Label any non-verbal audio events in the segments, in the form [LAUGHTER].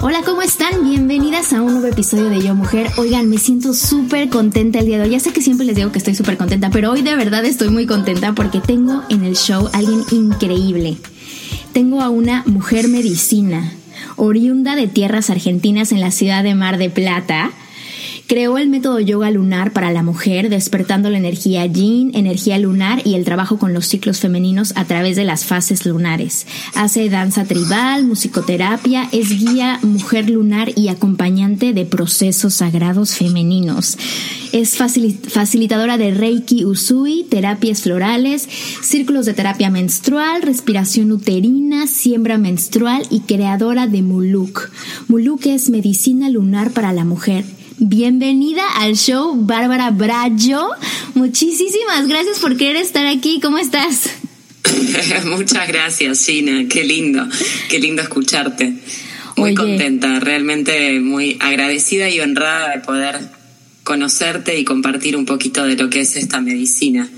Hola, ¿cómo están? Bienvenidas a un nuevo episodio de Yo Mujer. Oigan, me siento súper contenta el día de hoy. Ya sé que siempre les digo que estoy súper contenta, pero hoy de verdad estoy muy contenta porque tengo en el show a alguien increíble. Tengo a una mujer medicina, oriunda de tierras argentinas en la ciudad de Mar de Plata Creó el método yoga lunar para la mujer, despertando la energía yin, energía lunar y el trabajo con los ciclos femeninos a través de las fases lunares. Hace danza tribal, musicoterapia, es guía mujer lunar y acompañante de procesos sagrados femeninos. Es facilitadora de Reiki Usui, terapias florales, círculos de terapia menstrual, respiración uterina, siembra menstrual y creadora de Muluk. Muluk es medicina lunar para la mujer Bienvenida al show, Bárbara Brayo. Muchísimas gracias por querer estar aquí. ¿Cómo estás? [LAUGHS] Muchas gracias, Gina. Qué lindo, qué lindo escucharte. Muy contenta, realmente muy agradecida y honrada de poder conocerte y compartir un poquito de lo que es esta medicina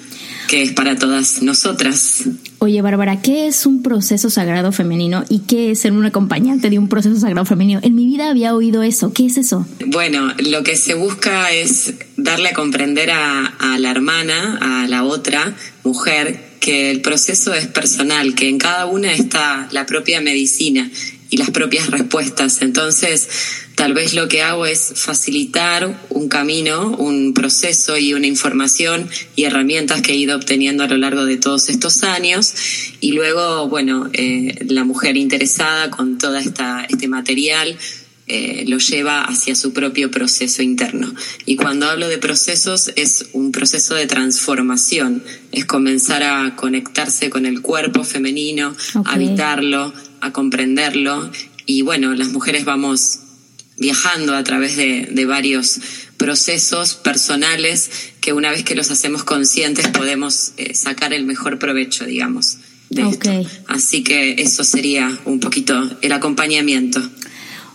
que es para todas nosotras. Oye, Bárbara, ¿qué es un proceso sagrado femenino y qué es ser un acompañante de un proceso sagrado femenino? En mi vida había oído eso. ¿Qué es eso? Bueno, lo que se busca es darle a comprender a, a la hermana, a la otra mujer, que el proceso es personal, que en cada una está la propia medicina y las propias respuestas. Entonces, tal vez lo que hago es facilitar un camino, un proceso y una información y herramientas que he ido obteniendo a lo largo de todos estos años. Y luego, bueno, eh, la mujer interesada con todo este material eh, lo lleva hacia su propio proceso interno. Y cuando hablo de procesos es un proceso de transformación, es comenzar a conectarse con el cuerpo femenino, habitarlo, a comprenderlo y bueno, las mujeres vamos viajando a través de, varios procesos personales que una vez que los hacemos conscientes podemos eh, sacar el mejor provecho, digamos, de esto. Así que eso sería un poquito el acompañamiento.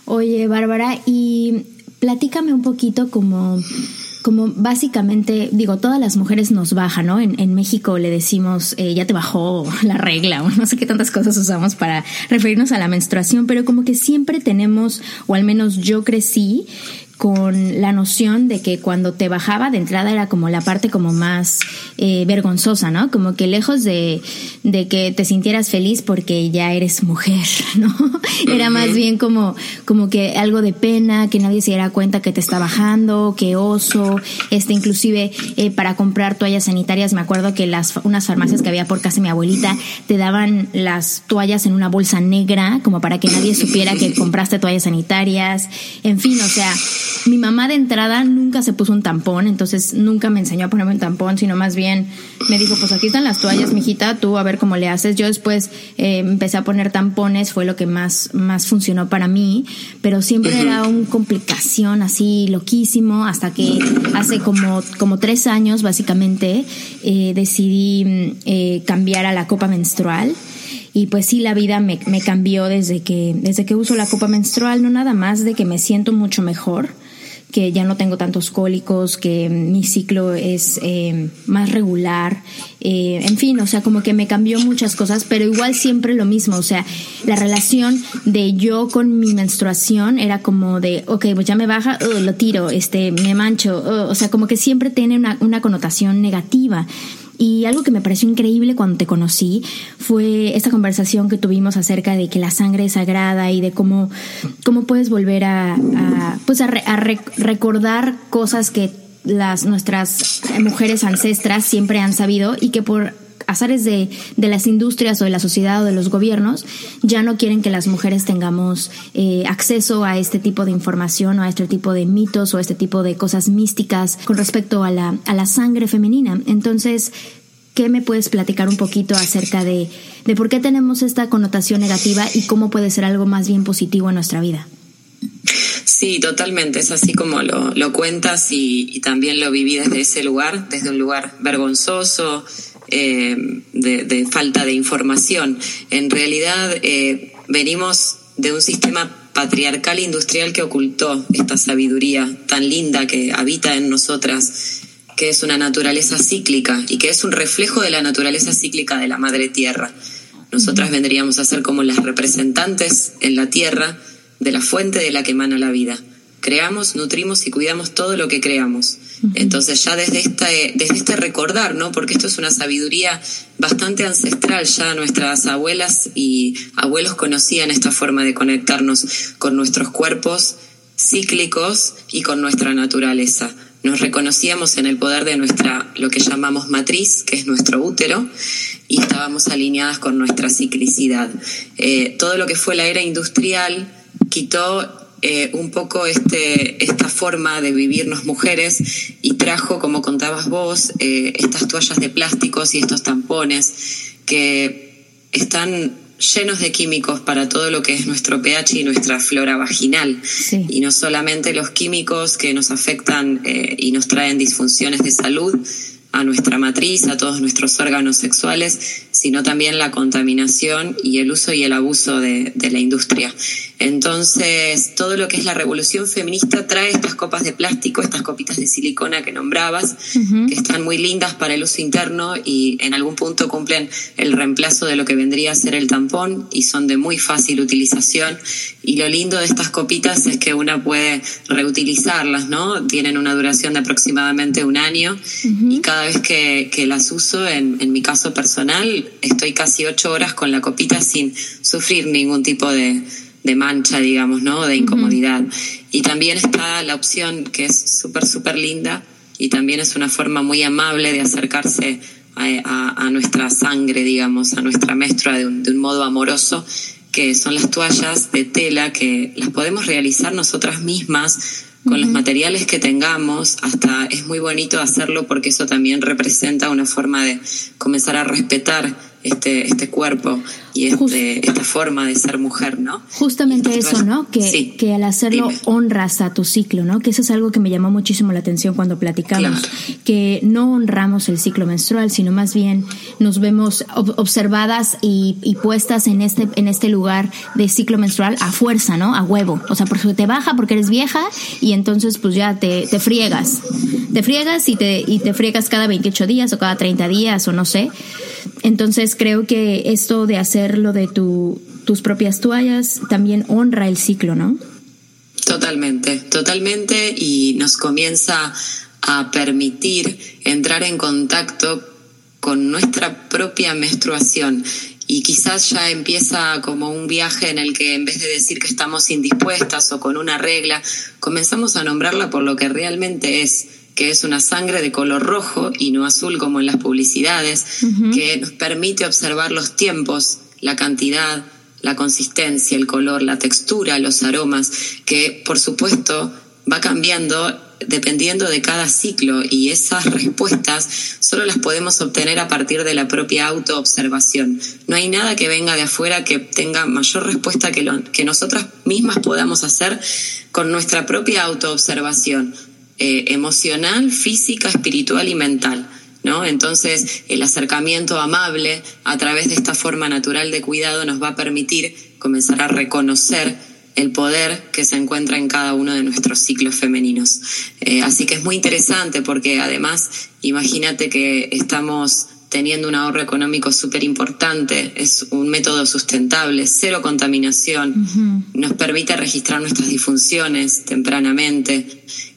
Oye, Bárbara, y platícame un poquito como como básicamente, digo, todas las mujeres nos bajan, ¿no? En, en México le decimos, eh, ya te bajó la regla, o no sé qué tantas cosas usamos para referirnos a la menstruación, pero como que siempre tenemos, o al menos yo crecí con la noción de que cuando te bajaba de entrada era como la parte como más eh, vergonzosa, ¿no? Como que lejos de, de, que te sintieras feliz porque ya eres mujer, [LAUGHS] ¿no? Era más bien como, como que algo de pena, que nadie se diera cuenta que te está bajando, que oso, este, inclusive eh, para comprar toallas sanitarias, me acuerdo que las, unas farmacias que había por casa de mi abuelita te daban las toallas en una bolsa negra, como para que nadie supiera que compraste toallas sanitarias, en fin, o sea, mi mamá de entrada nunca se puso un tampón, entonces nunca me enseñó a ponerme un tampón, sino más bien me dijo, pues aquí están las toallas, mijita, tú a ver cómo le haces. Yo después eh, empecé a poner tampones, fue lo que más, más funcionó para mí, pero siempre era una complicación así loquísimo, hasta que hace como, como tres años básicamente eh, decidí mm, eh, cambiar a la copa menstrual y pues sí la vida me, me, cambió desde que desde que uso la copa menstrual no nada más de que me siento mucho mejor que ya no tengo tantos cólicos, que mi ciclo es eh, más regular, eh, en fin, o sea, como que me cambió muchas cosas, pero igual siempre lo mismo, o sea, la relación de yo con mi menstruación era como de, ok, pues ya me baja, uh, lo tiro, este, me mancho, uh, o sea, como que siempre tiene una, una connotación negativa. Y algo que me pareció increíble cuando te conocí fue esta conversación que tuvimos acerca de que la sangre es sagrada y de cómo, cómo puedes volver a, pues a, recordar cosas que las nuestras mujeres ancestras siempre han sabido y que por azares de, de, las industrias o de la sociedad o de los gobiernos ya no quieren que las mujeres tengamos eh, acceso a este tipo de información o a este tipo de mitos o a este tipo de cosas místicas con respecto a la, a la sangre femenina. Entonces, ¿qué me puedes platicar un poquito acerca de, de por qué tenemos esta connotación negativa y cómo puede ser algo más bien positivo en nuestra vida? Sí, totalmente. Es así como lo, cuentas y, y, también lo viví desde ese lugar, desde un lugar vergonzoso, eh, de, de, falta de información. En realidad eh, venimos de un sistema patriarcal industrial que ocultó esta sabiduría tan linda que habita en nosotras, que es una naturaleza cíclica y que es un reflejo de la naturaleza cíclica de la madre tierra. Nosotras vendríamos a ser como las representantes en la tierra de la fuente de la que emana la vida. Creamos, nutrimos y cuidamos todo lo que creamos. Entonces ya desde este, desde este recordar, ¿no? Porque esto es una sabiduría bastante ancestral, ya nuestras abuelas y abuelos conocían esta forma de conectarnos con nuestros cuerpos cíclicos y con nuestra naturaleza. Nos reconocíamos en el poder de nuestra, lo que llamamos matriz, que es nuestro útero, y estábamos alineadas con nuestra ciclicidad. Eh, todo lo que fue la era industrial, quitó eh, un poco este, esta forma de vivirnos mujeres y trajo, como contabas vos, eh, estas toallas de plásticos y estos tampones que están llenos de químicos para todo lo que es nuestro pH y nuestra flora vaginal. Sí. Y no solamente los químicos que nos afectan eh, y nos traen disfunciones de salud, a nuestra matriz, a todos nuestros órganos sexuales, sino también la contaminación y el uso y el abuso de, de, la industria. Entonces, todo lo que es la revolución feminista trae estas copas de plástico, estas copitas de silicona que nombrabas, uh -huh. que están muy lindas para el uso interno y en algún punto cumplen el reemplazo de lo que vendría a ser el tampón y son de muy fácil utilización. Y lo lindo de estas copitas es que una puede reutilizarlas, ¿no? Tienen una duración de aproximadamente un año uh -huh. y cada vez que, que las uso, en, en, mi caso personal, estoy casi ocho horas con la copita sin sufrir ningún tipo de, de mancha, digamos, ¿no? De incomodidad. Uh -huh. Y también está la opción que es súper, súper linda y también es una forma muy amable de acercarse a, a, a nuestra sangre, digamos, a nuestra menstrua de un, de un modo amoroso que son las toallas de tela que las podemos realizar nosotras mismas con los materiales que tengamos, hasta es muy bonito hacerlo porque eso también representa una forma de comenzar a respetar este, este cuerpo y este, esta forma de ser mujer, ¿no? Justamente eso, ¿no? Que, sí. que al hacerlo Dime. honras a tu ciclo, ¿no? Que eso es algo que me llamó muchísimo la atención cuando platicamos, claro. que no honramos el ciclo menstrual, sino más bien nos vemos observadas y, y, puestas en este, en este lugar de ciclo menstrual a fuerza, ¿no? A huevo. O sea, porque te baja porque eres vieja y entonces pues ya te, te friegas. Te friegas y te, y te friegas cada 28 días o cada 30 días o no sé. Entonces creo que esto de hacer lo de tu, tus propias toallas también honra el ciclo, ¿no? Totalmente, totalmente. Y nos comienza a permitir entrar en contacto con nuestra propia menstruación. Y quizás ya empieza como un viaje en el que en vez de decir que estamos indispuestas o con una regla, comenzamos a nombrarla por lo que realmente es que es una sangre de color rojo y no azul como en las publicidades, uh -huh. que nos permite observar los tiempos, la cantidad, la consistencia, el color, la textura, los aromas, que por supuesto va cambiando dependiendo de cada ciclo y esas respuestas solo las podemos obtener a partir de la propia autoobservación. No hay nada que venga de afuera que tenga mayor respuesta que, lo, que nosotras mismas podamos hacer con nuestra propia autoobservación eh, emocional, física, espiritual y mental. ¿No? Entonces, el acercamiento amable a través de esta forma natural de cuidado nos va a permitir comenzar a reconocer el poder que se encuentra en cada uno de nuestros ciclos femeninos. Eh, así que es muy interesante porque además, imagínate que estamos teniendo un ahorro económico súper importante, es un método sustentable, cero contaminación, uh -huh. nos permite registrar nuestras disfunciones tempranamente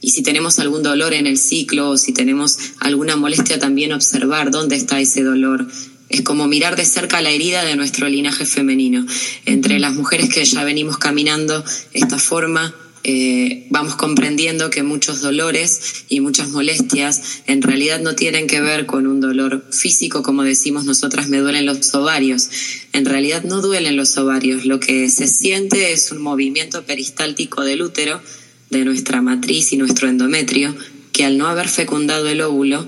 y si tenemos algún dolor en el ciclo o si tenemos alguna molestia también observar dónde está ese dolor. Es como mirar de cerca la herida de nuestro linaje femenino. Entre las mujeres que ya venimos caminando esta forma eh, vamos comprendiendo que muchos dolores y muchas molestias en realidad no tienen que ver con un dolor físico, como decimos nosotras, me duelen los ovarios. En realidad no duelen los ovarios, lo que se siente es un movimiento peristáltico del útero, de nuestra matriz y nuestro endometrio, que al no haber fecundado el óvulo,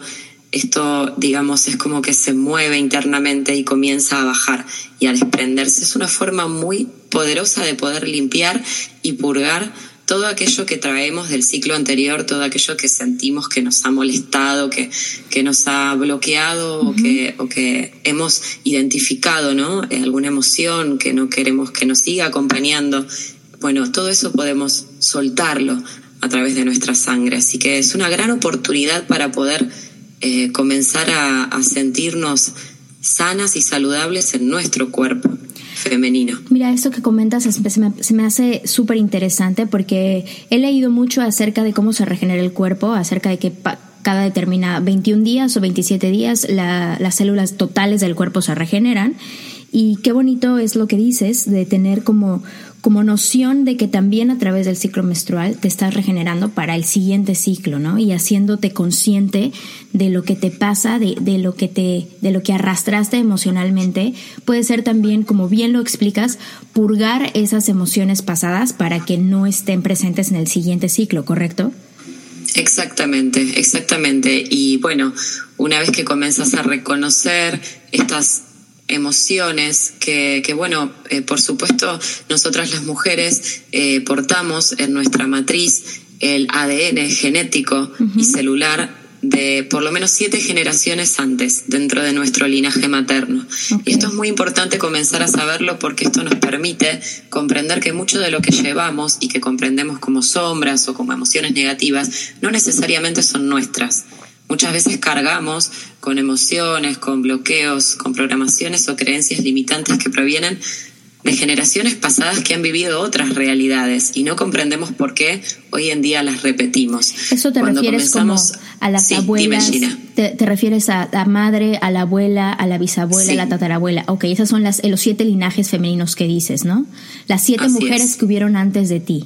esto, digamos, es como que se mueve internamente y comienza a bajar y a desprenderse. Es una forma muy poderosa de poder limpiar y purgar todo aquello que traemos del ciclo anterior, todo aquello que sentimos que nos ha molestado, que, que nos ha bloqueado o, que, o que hemos identificado, ¿no? Eh, alguna emoción que no queremos que nos siga acompañando. Bueno, todo eso podemos soltarlo a través de nuestra sangre. Así que es una gran oportunidad para poder eh, comenzar a, sentirnos sanas y saludables en nuestro cuerpo femenino. Mira, esto que comentas se me, hace súper interesante porque he leído mucho acerca de cómo se regenera el cuerpo, acerca de que cada determinada 21 días o 27 días las células totales del cuerpo se regeneran. Y qué bonito es lo que dices de tener como como noción de que también a través del ciclo menstrual te estás regenerando para el siguiente ciclo, ¿no? Y haciéndote consciente de lo que te pasa, de, de, lo que te, de lo que arrastraste emocionalmente, puede ser también, como bien lo explicas, purgar esas emociones pasadas para que no estén presentes en el siguiente ciclo, ¿correcto? Exactamente, exactamente. Y bueno, una vez que comienzas a reconocer estas emociones que, que bueno, eh, por supuesto, nosotras las mujeres eh, portamos en nuestra matriz el ADN genético y celular de por lo menos siete generaciones antes dentro de nuestro linaje materno. Y esto es muy importante comenzar a saberlo porque esto nos permite comprender que mucho de lo que llevamos y que comprendemos como sombras o como emociones negativas no necesariamente son nuestras. Muchas veces cargamos con emociones, con bloqueos, con programaciones o creencias limitantes que provienen de generaciones pasadas que han vivido otras realidades y no comprendemos por qué hoy en día las repetimos. Eso te refieres como a las abuelas. Te, refieres a la madre, a la abuela, a la bisabuela, a la tatarabuela. Ok, esas son las, los siete linajes femeninos que dices, ¿no? Las siete mujeres que hubieron antes de ti.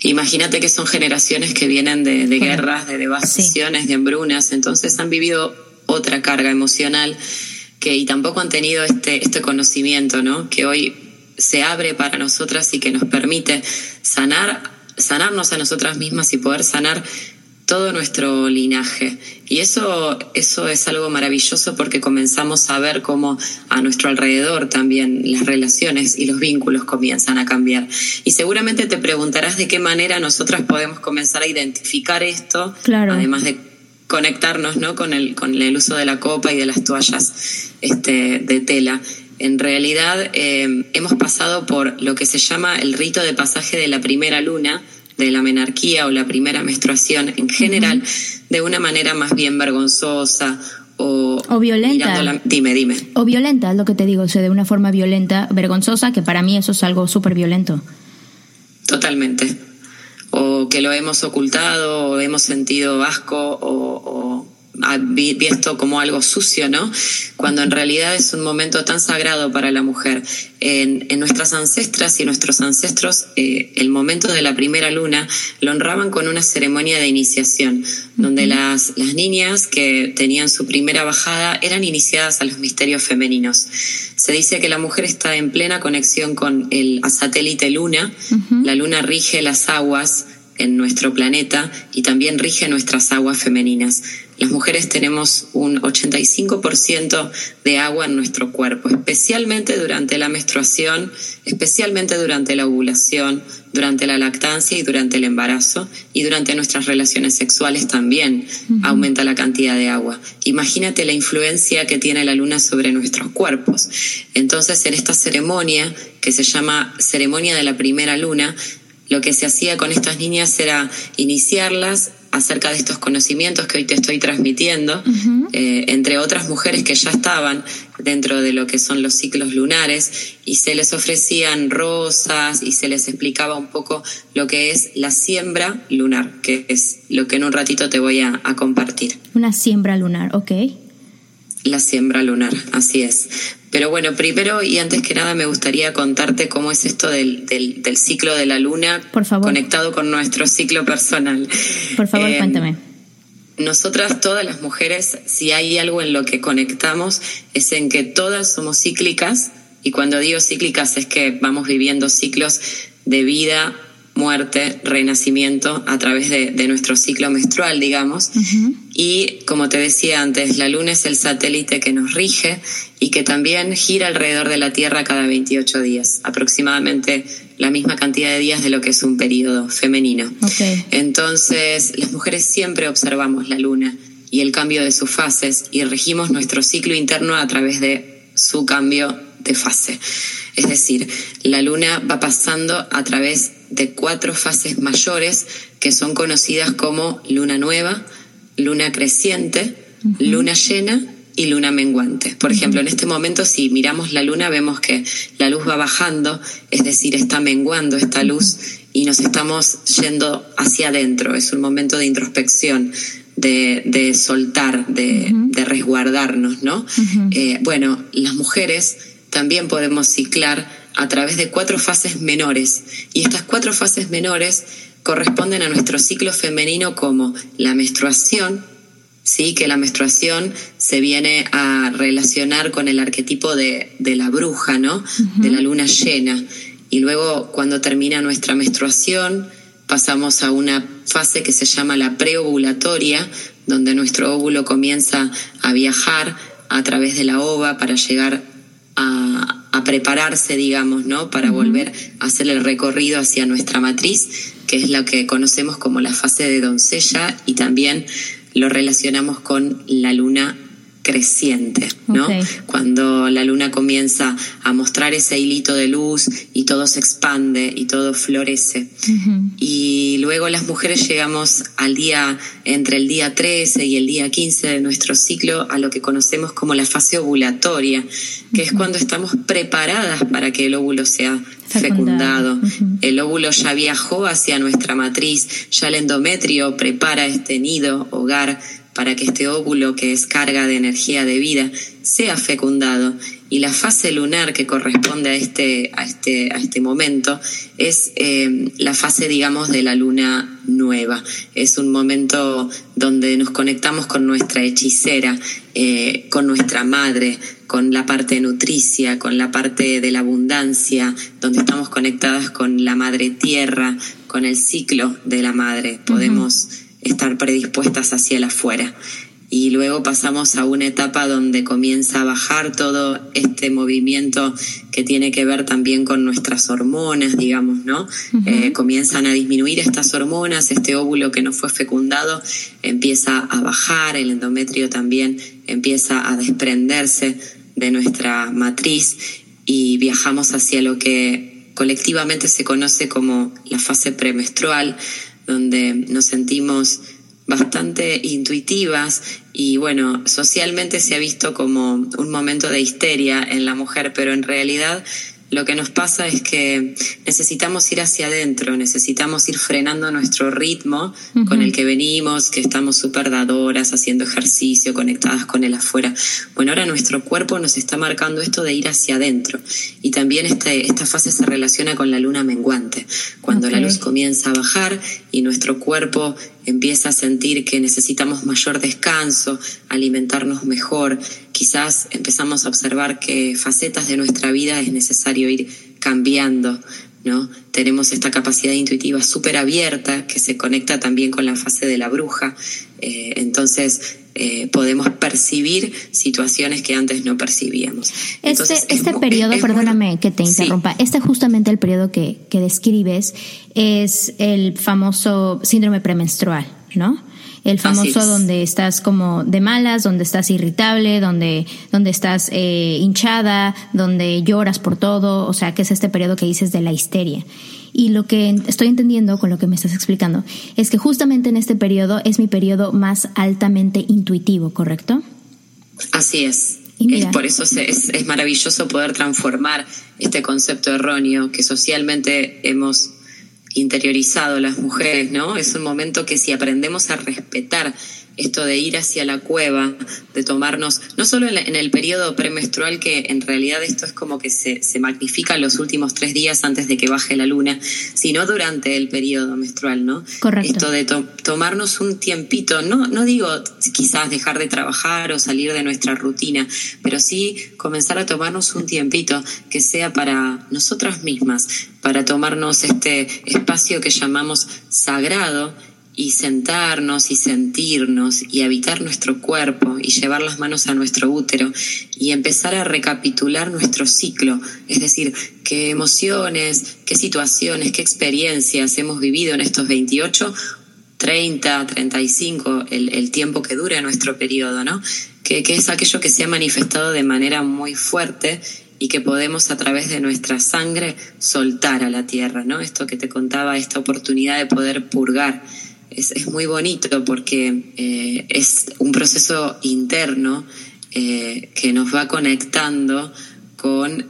Imagínate que son generaciones que vienen de, guerras, de devastaciones, de hambrunas, entonces han vivido otra carga emocional que y tampoco han tenido este, este conocimiento, ¿no? Que hoy se abre para nosotras y que nos permite sanar, sanarnos a nosotras mismas y poder sanar todo nuestro linaje. Y eso, eso es algo maravilloso porque comenzamos a ver cómo a nuestro alrededor también las relaciones y los vínculos comienzan a cambiar. Y seguramente te preguntarás de qué manera nosotras podemos comenzar a identificar esto, claro. además de conectarnos ¿no? con, el, con el uso de la copa y de las toallas este, de tela. En realidad eh, hemos pasado por lo que se llama el rito de pasaje de la primera luna, de la menarquía o la primera menstruación en general de una manera más bien vergonzosa o, o violenta. dime, dime. O violenta, es lo que te digo, o sea, de una forma violenta, vergonzosa, que para mí eso es algo súper violento. Totalmente. O que lo hemos ocultado, o hemos sentido asco, o visto como algo sucio, ¿no? Cuando en realidad es un momento tan sagrado para la mujer. En, nuestras ancestras y nuestros ancestros, eh, el momento de la primera luna lo honraban con una ceremonia de iniciación, donde las, las niñas que tenían su primera bajada eran iniciadas a los misterios femeninos. Se dice que la mujer está en plena conexión con el satélite luna. La luna rige las aguas en nuestro planeta y también rige nuestras aguas femeninas. Las mujeres tenemos un 85% de agua en nuestro cuerpo, especialmente durante la menstruación, especialmente durante la ovulación, durante la lactancia y durante el embarazo y durante nuestras relaciones sexuales también aumenta la cantidad de agua. Imagínate la influencia que tiene la luna sobre nuestros cuerpos. Entonces, en esta ceremonia, que se llama ceremonia de la primera luna, lo que se hacía con estas niñas era iniciarlas acerca de estos conocimientos que hoy te estoy transmitiendo, eh, entre otras mujeres que ya estaban dentro de lo que son los ciclos lunares, y se les ofrecían rosas y se les explicaba un poco lo que es la siembra lunar, que es lo que en un ratito te voy a, a compartir. Una siembra lunar, ok. La siembra lunar, así es. Pero bueno, primero y antes que nada me gustaría contarte cómo es esto del, del, ciclo de la luna Por favor. conectado con nuestro ciclo personal. Por favor, eh, cuéntame. Nosotras, todas las mujeres, si hay algo en lo que conectamos, es en que todas somos cíclicas, y cuando digo cíclicas es que vamos viviendo ciclos de vida, muerte, renacimiento a través de, nuestro ciclo menstrual, digamos. Y como te decía antes, la luna es el satélite que nos rige y que también gira alrededor de la Tierra cada 28 días, aproximadamente la misma cantidad de días de lo que es un periodo femenino. Entonces, las mujeres siempre observamos la luna y el cambio de sus fases y regimos nuestro ciclo interno a través de su cambio de fase. Es decir, la luna va pasando a través de cuatro fases mayores que son conocidas como luna nueva, luna creciente, luna llena y luna menguante. Por ejemplo, en este momento si miramos la luna vemos que la luz va bajando, es decir, está menguando esta luz y nos estamos yendo hacia adentro. Es un momento de introspección, de, soltar, de, resguardarnos, ¿no? Eh, bueno, las mujeres también podemos ciclar a través de cuatro fases menores. Y estas cuatro fases menores corresponden a nuestro ciclo femenino como la menstruación, ¿sí? que la menstruación se viene a relacionar con el arquetipo de, la bruja, ¿no? de la luna llena. Y luego cuando termina nuestra menstruación pasamos a una fase que se llama la preovulatoria, donde nuestro óvulo comienza a viajar a través de la ova para llegar a, prepararse, digamos, ¿no? Para volver a hacer el recorrido hacia nuestra matriz, que es lo que conocemos como la fase de doncella y también lo relacionamos con la luna creciente, ¿no? Cuando la luna comienza a mostrar ese hilito de luz y todo se expande y todo florece. Y luego las mujeres llegamos al día, entre el día 13 y el día 15 de nuestro ciclo, a lo que conocemos como la fase ovulatoria, que es cuando estamos preparadas para que el óvulo sea fecundado. El óvulo ya viajó hacia nuestra matriz, ya el endometrio prepara este nido, hogar, para que este óvulo, que es carga de energía de vida, sea fecundado. Y la fase lunar que corresponde a este, a este, a este momento es eh, la fase, digamos, de la luna nueva. Es un momento donde nos conectamos con nuestra hechicera, eh, con nuestra madre, con la parte nutricia, con la parte de la abundancia, donde estamos conectadas con la madre tierra, con el ciclo de la madre. Podemos estar predispuestas hacia el afuera. Y luego pasamos a una etapa donde comienza a bajar todo este movimiento que tiene que ver también con nuestras hormonas, digamos, ¿no? Eh, comienzan a disminuir estas hormonas, este óvulo que no fue fecundado empieza a bajar, el endometrio también empieza a desprenderse de nuestra matriz y viajamos hacia lo que colectivamente se conoce como la fase premenstrual, donde nos sentimos bastante intuitivas y bueno, socialmente se ha visto como un momento de histeria en la mujer, pero en realidad lo que nos pasa es que necesitamos ir hacia adentro, necesitamos ir frenando nuestro ritmo con el que venimos, que estamos súper dadoras, haciendo ejercicio, conectadas con el afuera. Bueno, ahora nuestro cuerpo nos está marcando esto de ir hacia adentro. Y también este, esta fase se relaciona con la luna menguante, cuando la luz comienza a bajar y nuestro cuerpo empieza a sentir que necesitamos mayor descanso, alimentarnos mejor, quizás empezamos a observar que facetas de nuestra vida es necesario ir cambiando, ¿no? Tenemos esta capacidad intuitiva súper abierta que se conecta también con la fase de la bruja, eh, entonces eh, podemos percibir situaciones que antes no percibíamos. este, este periodo, perdóname que te interrumpa, este justamente el periodo que, que describes es el famoso síndrome premenstrual, ¿no? El famoso donde estás como de malas, donde estás irritable, donde, donde estás eh, hinchada, donde lloras por todo, o sea, que es este periodo que dices de la histeria. Y lo que estoy entendiendo con lo que me estás explicando es que justamente en este periodo es mi periodo más altamente intuitivo, ¿correcto? Así es. Es por eso es, es maravilloso poder transformar este concepto erróneo que socialmente hemos interiorizado las mujeres, ¿no? Es un momento que si aprendemos a respetar esto de ir hacia la cueva, de tomarnos, no solo en, el periodo premenstrual, que en realidad esto es como que se, se magnifica los últimos tres días antes de que baje la luna, sino durante el periodo menstrual, ¿no? Correcto. Esto de tomarnos un tiempito, no, no digo quizás dejar de trabajar o salir de nuestra rutina, pero sí comenzar a tomarnos un tiempito que sea para nosotras mismas, para tomarnos este espacio que llamamos sagrado y sentarnos y sentirnos y habitar nuestro cuerpo y llevar las manos a nuestro útero y empezar a recapitular nuestro ciclo, es decir, qué emociones, qué situaciones, qué experiencias hemos vivido en estos 28, 30, 35, el, el tiempo que dura nuestro periodo, ¿no? Que, que es aquello que se ha manifestado de manera muy fuerte y que podemos a través de nuestra sangre soltar a la tierra, ¿no? Esto que te contaba, esta oportunidad de poder purgar es, muy bonito porque eh, es un proceso interno eh, que nos va conectando con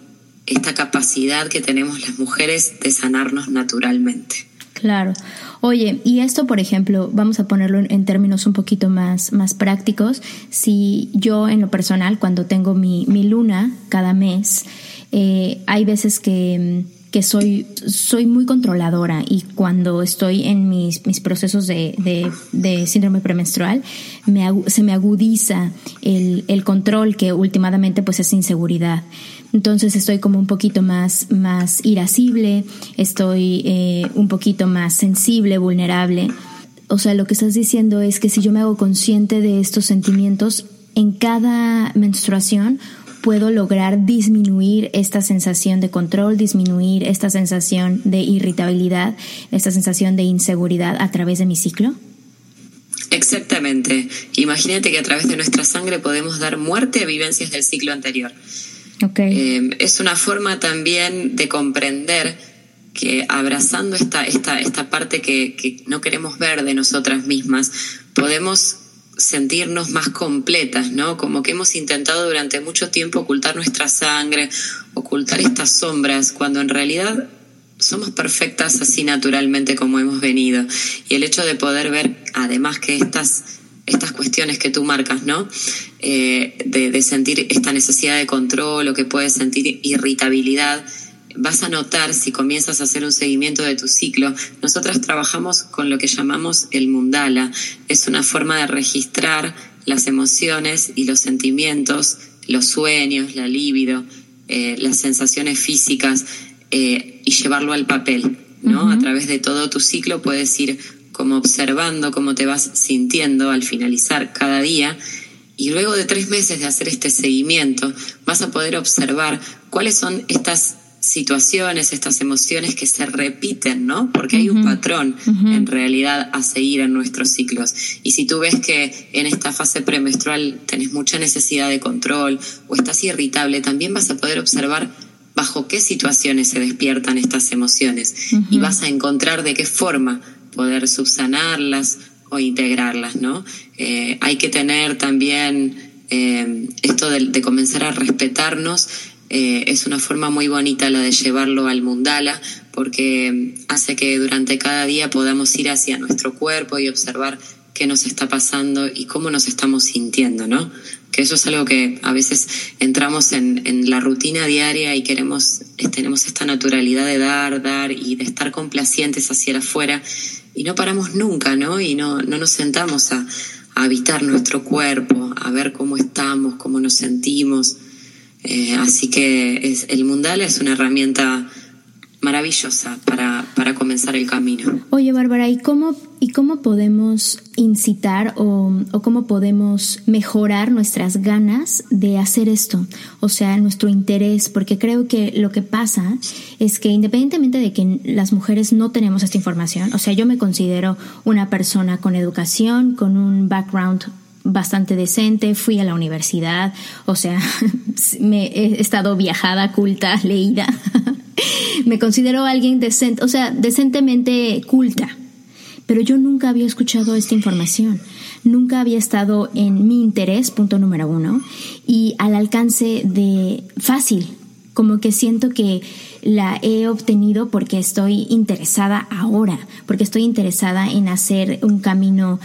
esta capacidad que tenemos las mujeres de sanarnos naturalmente. Claro. Oye, y esto, por ejemplo, vamos a ponerlo en, términos un poquito más, más prácticos. Si yo en lo personal, cuando tengo mi, mi luna cada mes, eh, hay veces que que soy, soy muy controladora y cuando estoy en mis, mis procesos de, de, síndrome premenstrual me, se me agudiza el, el, control que últimamente pues es inseguridad. Entonces estoy como un poquito más, más irascible, estoy eh, un poquito más sensible, vulnerable. O sea, lo que estás diciendo es que si yo me hago consciente de estos sentimientos, en cada menstruación puedo lograr disminuir esta sensación de control, disminuir esta sensación de irritabilidad, esta sensación de inseguridad a través de mi ciclo? Exactamente. Imagínate que a través de nuestra sangre podemos dar muerte a vivencias del ciclo anterior. Okay. Eh, es una forma también de comprender que abrazando esta, esta, esta parte que, que no queremos ver de nosotras mismas, podemos sentirnos más completas, ¿no? Como que hemos intentado durante mucho tiempo ocultar nuestra sangre, ocultar estas sombras, cuando en realidad somos perfectas así naturalmente como hemos venido. Y el hecho de poder ver, además que estas, estas cuestiones que tú marcas, ¿no? Eh, de, de sentir esta necesidad de control o que puedes sentir irritabilidad, vas a notar si comienzas a hacer un seguimiento de tu ciclo. Nosotras trabajamos con lo que llamamos el mundala. Es una forma de registrar las emociones y los sentimientos, los sueños, la libido, eh, las sensaciones físicas eh, y llevarlo al papel. ¿no? A través de todo tu ciclo puedes ir como observando cómo te vas sintiendo al finalizar cada día. Y luego de tres meses de hacer este seguimiento, vas a poder observar cuáles son estas situaciones, estas emociones que se repiten, ¿no? Porque hay un patrón en realidad a seguir en nuestros ciclos. Y si tú ves que en esta fase premenstrual tenés mucha necesidad de control o estás irritable, también vas a poder observar bajo qué situaciones se despiertan estas emociones y vas a encontrar de qué forma poder subsanarlas o integrarlas, ¿no? Eh, hay que tener también eh, esto de comenzar a respetarnos eh, es una forma muy bonita la de llevarlo al mundala porque hace que durante cada día podamos ir hacia nuestro cuerpo y observar qué nos está pasando y cómo nos estamos sintiendo, ¿no? Que eso es algo que a veces entramos en, la rutina diaria y queremos, tenemos esta naturalidad de dar, dar y de estar complacientes hacia afuera y no paramos nunca, ¿no? Y no, no nos sentamos a habitar nuestro cuerpo, a ver cómo estamos, cómo nos sentimos. Eh, así que es, el Mundal es una herramienta maravillosa para, para comenzar el camino. Oye, Bárbara, ¿y cómo, y cómo podemos incitar o, o, cómo podemos mejorar nuestras ganas de hacer esto? O sea, nuestro interés, porque creo que lo que pasa es que independientemente de que las mujeres no tenemos esta información, o sea, yo me considero una persona con educación, con un background bastante decente, fui a la universidad, o sea, [LAUGHS] me he estado viajada, culta, [LAUGHS] leída. me considero alguien decente, o sea, decentemente culta. Pero yo nunca había escuchado esta información, nunca había estado en mi interés, punto número uno, y al alcance de fácil, como que siento que la he obtenido porque estoy interesada ahora, porque estoy interesada en hacer un camino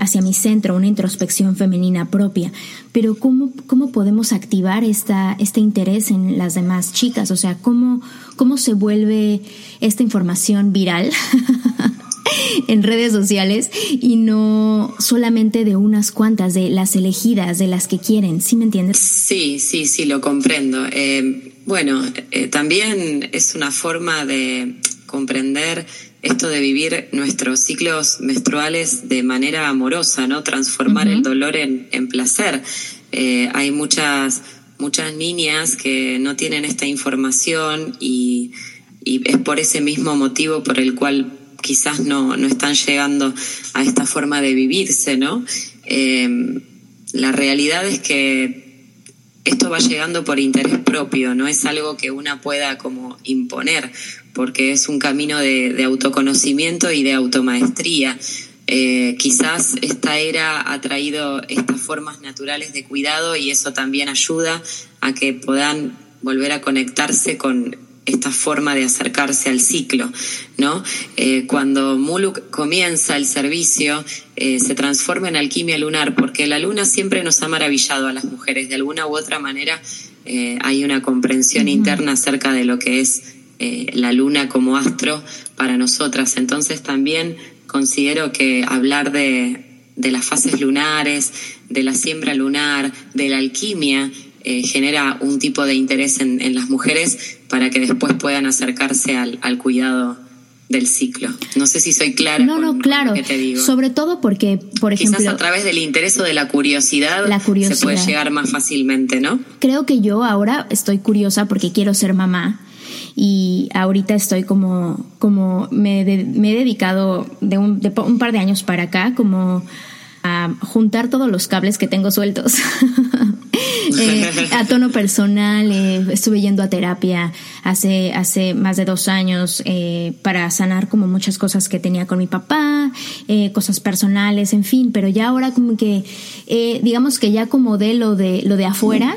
hacia mi centro, una introspección femenina propia. Pero ¿cómo, cómo podemos activar esta, este interés en las demás chicas? O sea, ¿cómo, cómo se vuelve esta información viral? [LAUGHS] en redes sociales y no solamente de unas cuantas, de las elegidas, de las que quieren, ¿sí me entiendes? Sí, sí, sí, lo comprendo. Eh, bueno, eh, también es una forma de comprender esto de vivir nuestros ciclos menstruales de manera amorosa, ¿no? Transformar el dolor en, placer. Eh, hay muchas, muchas niñas que no tienen esta información y, y es por ese mismo motivo por el cual quizás no, no están llegando a esta forma de vivirse, ¿no? Eh, la realidad es que esto va llegando por interés propio, no es algo que una pueda como imponer, porque es un camino de, autoconocimiento y de automaestría. Eh, quizás esta era ha traído estas formas naturales de cuidado y eso también ayuda a que puedan volver a conectarse con esta forma de acercarse al ciclo, ¿no? Eh, cuando Muluk comienza el servicio, eh, se transforma en alquimia lunar, porque la luna siempre nos ha maravillado a las mujeres, de alguna u otra manera eh, hay una comprensión interna acerca de lo que es la luna como astro para nosotras. Entonces también considero que hablar de, de las fases lunares, de la siembra lunar, de la alquimia, eh, genera un tipo de interés en, las mujeres para que después puedan acercarse al, cuidado del ciclo. No sé si soy clara. No, no, claro. te digo. Sobre todo porque, por ejemplo. Quizás a través del interés o de la curiosidad, se puede llegar más fácilmente, ¿no? Creo que yo ahora estoy curiosa porque quiero ser mamá y ahorita estoy como, como me, me he dedicado de un, de un par de años para acá como a juntar todos los cables que tengo sueltos. [LAUGHS] Eh, a tono personal, eh, estuve yendo a terapia hace, hace más de dos años eh, para sanar como muchas cosas que tenía con mi papá, cosas personales, en fin, pero ya ahora como que, digamos que ya como de lo de, lo de afuera,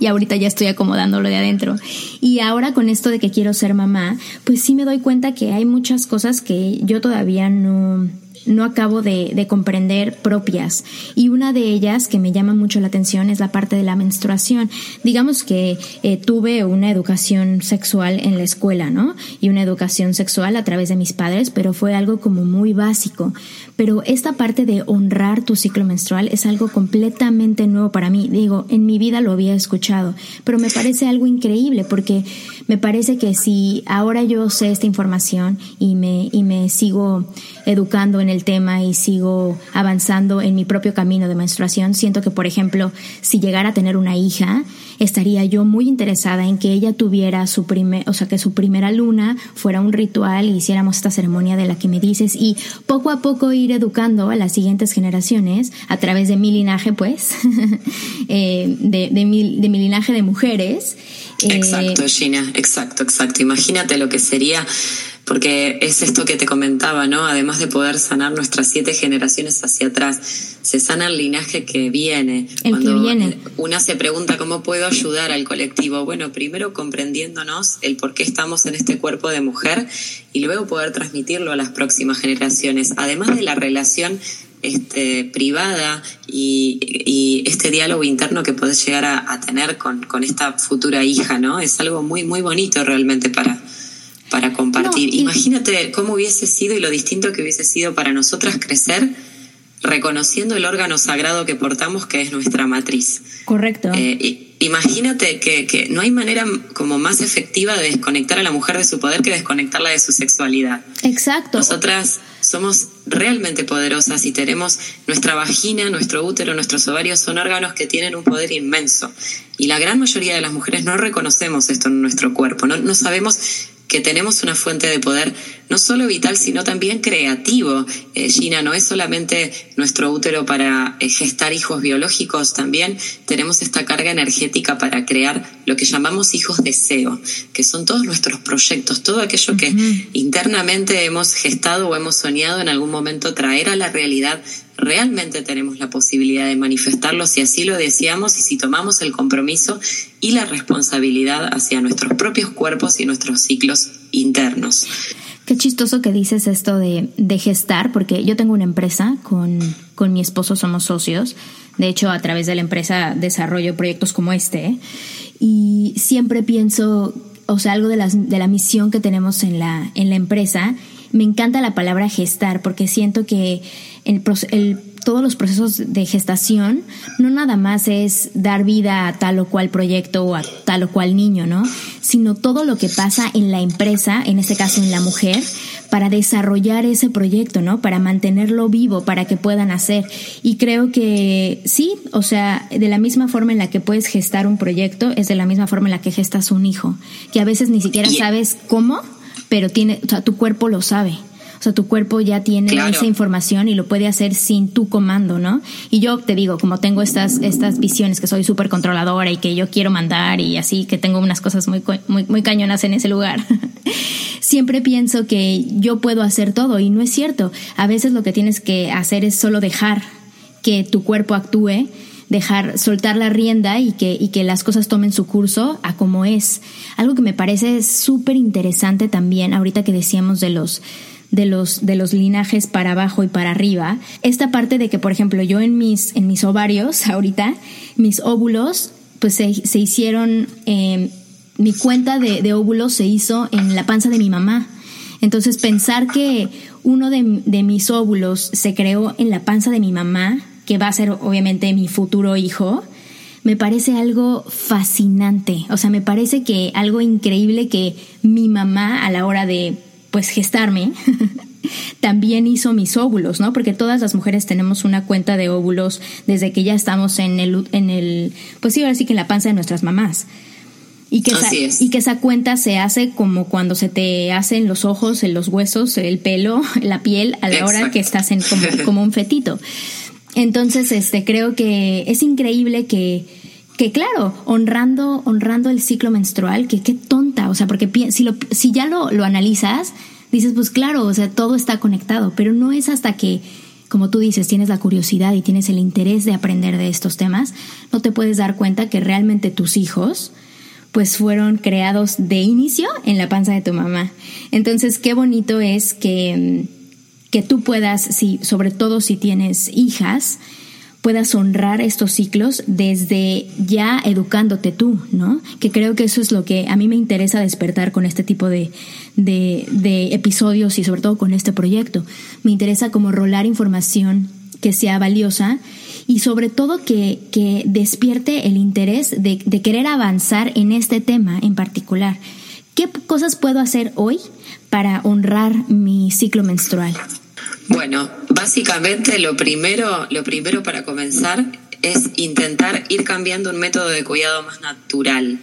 Y ahorita ya estoy acomodándolo de adentro. Y ahora con esto de que quiero ser mamá, pues sí me doy cuenta que hay muchas cosas que yo todavía no, no acabo de, comprender propias. Y una de ellas que me llama mucho la atención es la parte de la menstruación. Digamos que eh, tuve una educación sexual en la escuela, ¿no? Y una educación sexual a través de mis padres, pero fue algo como muy básico. Pero esta parte de honrar tu ciclo menstrual es algo completamente nuevo para mí. Digo, en mi vida lo había escuchado, pero me parece algo increíble porque me parece que si ahora yo sé esta información y me, y me sigo educando en el tema y sigo avanzando en mi propio camino de menstruación, siento que, por ejemplo, si llegara a tener una hija, estaría yo muy interesada en que ella tuviera su primer, o sea, que su primera luna fuera un ritual y hiciéramos esta ceremonia de la que me dices y poco a poco ir educando a las siguientes generaciones a través de mi linaje, pues, [LAUGHS] eh, de, de, mi, de mi linaje de mujeres. Eh, exacto, Gina, exacto, exacto. Imagínate lo que sería porque es esto que te comentaba, ¿no? Además de poder sanar nuestras siete generaciones hacia atrás, se sana el linaje que viene. Cuando viene. una se pregunta cómo puedo ayudar al colectivo, bueno, primero comprendiéndonos el por qué estamos en este cuerpo de mujer y luego poder transmitirlo a las próximas generaciones, además de la relación este, privada y, este diálogo interno que podés llegar a, tener con, con, esta futura hija, ¿no? Es algo muy, muy bonito realmente para, para compartir. Imagínate cómo hubiese sido y lo distinto que hubiese sido para nosotras crecer reconociendo el órgano sagrado que portamos, que es nuestra matriz. Correcto. Eh, imagínate que, que, no hay manera como más efectiva de desconectar a la mujer de su poder que desconectarla de su sexualidad. Exacto. Nosotras somos realmente poderosas y tenemos nuestra vagina, nuestro útero, nuestros ovarios son órganos que tienen un poder inmenso. Y la gran mayoría de las mujeres no reconocemos esto en nuestro cuerpo, no, no sabemos que tenemos una fuente de poder no solo vital, sino también creativo. Eh, Gina, no es solamente nuestro útero para eh, gestar hijos biológicos, también tenemos esta carga energética para crear lo que llamamos hijos deseo, que son todos nuestros proyectos, todo aquello que internamente hemos gestado o hemos soñado en algún momento traer a la realidad realmente tenemos la posibilidad de manifestarlo si así lo deseamos y si tomamos el compromiso y la responsabilidad hacia nuestros propios cuerpos y nuestros ciclos internos. Qué chistoso que dices esto de, gestar, porque yo tengo una empresa con, con mi esposo, somos socios. De hecho, a través de la empresa desarrollo proyectos como este. Y siempre pienso, o sea, algo de, las, de la misión que tenemos en la, en la empresa. Me encanta la palabra gestar, porque siento que el, todos los procesos de gestación no nada más es dar vida a tal o cual proyecto o a tal o cual niño, ¿no? Sino todo lo que pasa en la empresa, en este caso en la mujer, para desarrollar ese proyecto, ¿no? Para mantenerlo vivo, para que puedan hacer. Y creo que sí, o sea, de la misma forma en la que puedes gestar un proyecto, es de la misma forma en la que gestas un hijo, que a veces ni siquiera sabes cómo, pero tiene, o sea, tu cuerpo lo sabe. O sea, tu cuerpo ya tiene esa información y lo puede hacer sin tu comando, ¿no? Y yo te digo, como tengo estas, estas visiones que soy súper controladora y que yo quiero mandar y así, que tengo unas cosas muy, muy, muy cañonas en ese lugar. [LAUGHS] Siempre pienso que yo puedo hacer todo y no es cierto. A veces lo que tienes que hacer es solo dejar que tu cuerpo actúe dejar soltar la rienda y que, y que las cosas tomen su curso a como es. Algo que me parece súper interesante también, ahorita que decíamos de los de los, de los linajes para abajo y para arriba. Esta parte de que, por ejemplo, yo en mis, en mis ovarios [LAUGHS] ahorita, mis óvulos, pues se, se hicieron, eh, mi cuenta de, de, óvulos se hizo en la panza de mi mamá. Entonces pensar que uno de, de mis óvulos se creó en la panza de mi mamá, que va a ser obviamente mi futuro hijo, me parece algo fascinante. O sea, me parece que algo increíble que mi mamá a la hora de pues gestarme, [LAUGHS] también hizo mis óvulos, ¿no? Porque todas las mujeres tenemos una cuenta de óvulos desde que ya estamos en el, en el pues sí, ahora sí que en la panza de nuestras mamás. Y que, esa, y que esa cuenta se hace como cuando se te hacen los ojos, los huesos, el pelo, [LAUGHS] la piel, a la hora que estás en como, como un fetito. Entonces, este, creo que es increíble que, que claro, honrando, honrando el ciclo menstrual, que qué tonta, o sea, porque si, lo, si ya lo, lo analizas, dices, pues claro, o sea, todo está conectado, pero no es hasta que, como tú dices, tienes la curiosidad y tienes el interés de aprender de estos temas, no te puedes dar cuenta que realmente tus hijos, pues fueron creados de inicio en la panza de tu mamá. Entonces, qué bonito es que, que tú puedas, si, sobre todo si tienes hijas, puedas honrar estos ciclos desde ya educándote tú, ¿no? Que creo que eso es lo que a mí me interesa despertar con este tipo de, de, episodios y sobre todo con este proyecto. Me interesa como rolar información que sea valiosa y sobre todo que, que despierte el interés de, de querer avanzar en este tema en particular. ¿Qué cosas puedo hacer hoy para honrar mi ciclo menstrual? Bueno, básicamente lo primero, lo primero para comenzar es intentar ir cambiando un método de cuidado más natural.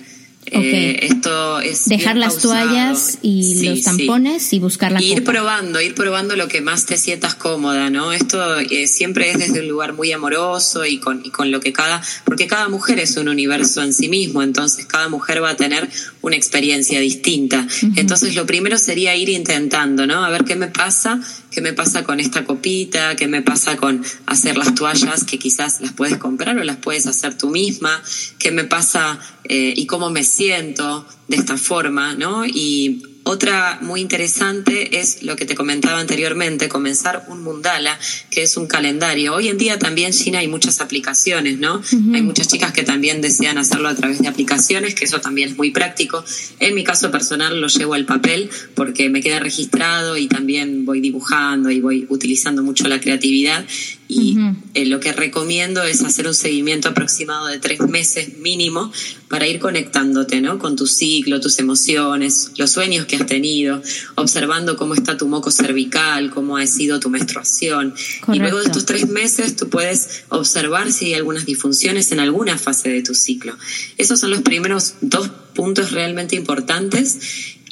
Eh, esto es dejar las toallas y los tampones y buscar la ir probando ir probando lo que más te sientas cómoda no esto eh, siempre es desde un lugar muy amoroso y con, y con lo que cada porque cada mujer es un universo en sí mismo entonces cada mujer va a tener una experiencia distinta. Entonces lo primero sería ir intentando no a ver qué me pasa qué me pasa con esta copita, qué me pasa con hacer las toallas que quizás las puedes comprar o las puedes hacer tú misma, qué me pasa eh, y cómo me siento de esta forma, ¿no? Y otra muy interesante es lo que te comentaba anteriormente, comenzar un mundala, que es un calendario. Hoy en día también, China, hay muchas aplicaciones, ¿no? Hay muchas chicas que también desean hacerlo a través de aplicaciones, que eso también es muy práctico. En mi caso personal lo llevo al papel porque me queda registrado y también voy dibujando y voy utilizando mucho la creatividad Y eh, lo que recomiendo es hacer un seguimiento aproximado de tres meses mínimo para ir conectándote, ¿no? Con tu ciclo, tus emociones, los sueños que has tenido, observando cómo está tu moco cervical, cómo ha sido tu menstruación. Y luego de estos tres meses tú puedes observar si hay algunas disfunciones en alguna fase de tu ciclo. Esos son los primeros dos puntos realmente importantes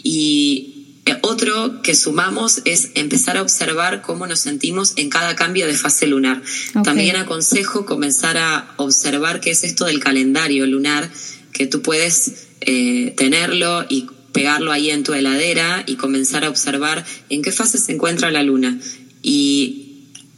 y otro que sumamos es empezar a observar cómo nos sentimos en cada cambio de fase lunar. También aconsejo comenzar a observar qué es esto del calendario lunar, que tú puedes eh, tenerlo y pegarlo ahí en tu heladera y comenzar a observar en qué fase se encuentra la luna. Y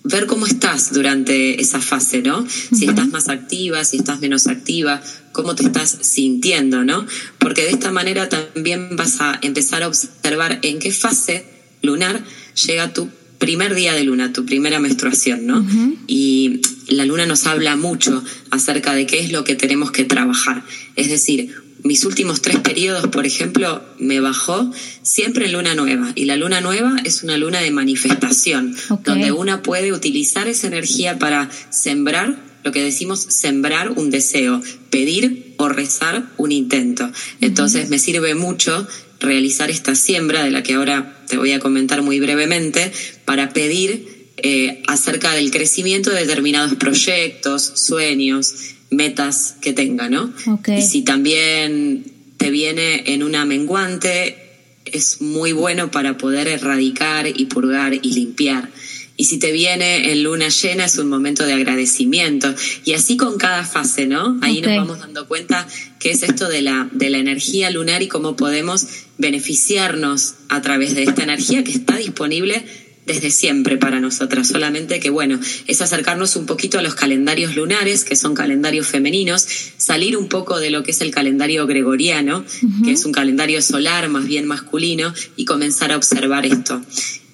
ver cómo estás durante esa fase, ¿no? Si estás más activa, si estás menos activa, cómo te estás sintiendo, ¿no? Porque de esta manera también vas a empezar a observar en qué fase lunar llega tu primer día de luna, tu primera menstruación, ¿no? Y la luna nos habla mucho acerca de qué es lo que tenemos que trabajar. Es decir, mis últimos tres periodos, por ejemplo, me bajó siempre en luna nueva. Y la luna nueva es una luna de manifestación, donde una puede utilizar esa energía para sembrar lo que decimos sembrar un deseo, pedir o rezar un intento. Entonces me sirve mucho realizar esta siembra, de la que ahora te voy a comentar muy brevemente, para pedir eh, acerca del crecimiento de determinados proyectos, sueños, metas que tenga, ¿no? Y si también te viene en una menguante, es muy bueno para poder erradicar y purgar y limpiar. Y si te viene en luna llena es un momento de agradecimiento. Y así con cada fase, ¿no? Ahí nos vamos dando cuenta qué es esto de la, de la energía lunar y cómo podemos beneficiarnos a través de esta energía que está disponible desde siempre para nosotras, solamente que bueno, es acercarnos un poquito a los calendarios lunares, que son calendarios femeninos, salir un poco de lo que es el calendario gregoriano, que es un calendario solar más bien masculino, y comenzar a observar esto.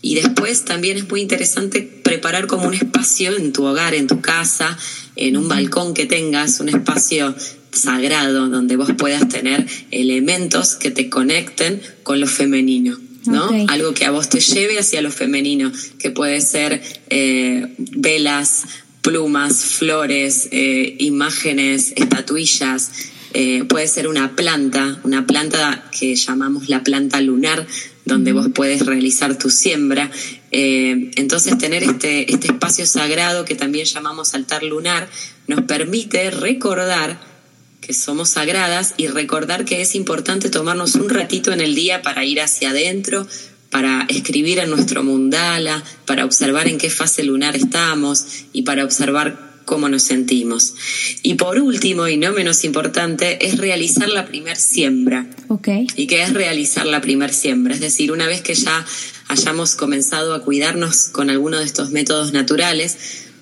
Y después también es muy interesante preparar como un espacio en tu hogar, en tu casa, en un balcón que tengas, un espacio sagrado donde vos puedas tener elementos que te conecten con lo femenino. ¿No? Algo que a vos te lleve hacia lo femenino, que puede ser eh, velas, plumas, flores, eh, imágenes, estatuillas, eh, puede ser una planta, una planta que llamamos la planta lunar, donde vos puedes realizar tu siembra. entonces tener este, este espacio sagrado que también llamamos altar lunar nos permite recordar que somos sagradas y recordar que es importante tomarnos un ratito en el día para ir hacia adentro, para escribir en nuestro mundala, para observar en qué fase lunar estamos y para observar cómo nos sentimos. Y por último, y no menos importante, es realizar la primer siembra. Okay. ¿Y qué es realizar la primer siembra? Es decir, una vez que ya hayamos comenzado a cuidarnos con alguno de estos métodos naturales,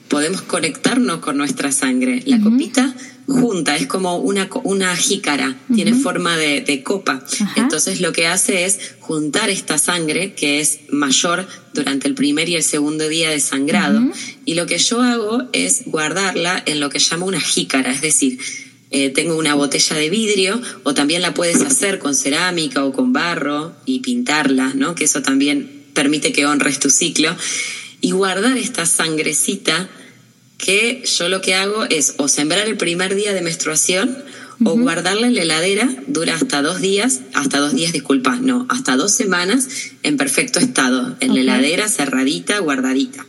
podemos conectarnos con nuestra sangre. La copita junta, es como una, una jícara, tiene forma de, copa. Entonces lo que hace es juntar esta sangre, que es mayor durante el primer y el segundo día de sangrado, y lo que yo hago es guardarla en lo que llamo una jícara, es decir, eh, tengo una botella de vidrio o también la puedes hacer con cerámica o con barro y pintarla, ¿no? Que eso también permite que honres tu ciclo. Y guardar esta sangrecita que yo lo que hago es o sembrar el primer día de menstruación o guardarla en la heladera, dura hasta dos días, hasta dos días, disculpa, no, hasta dos semanas en perfecto estado, en la heladera cerradita, guardadita.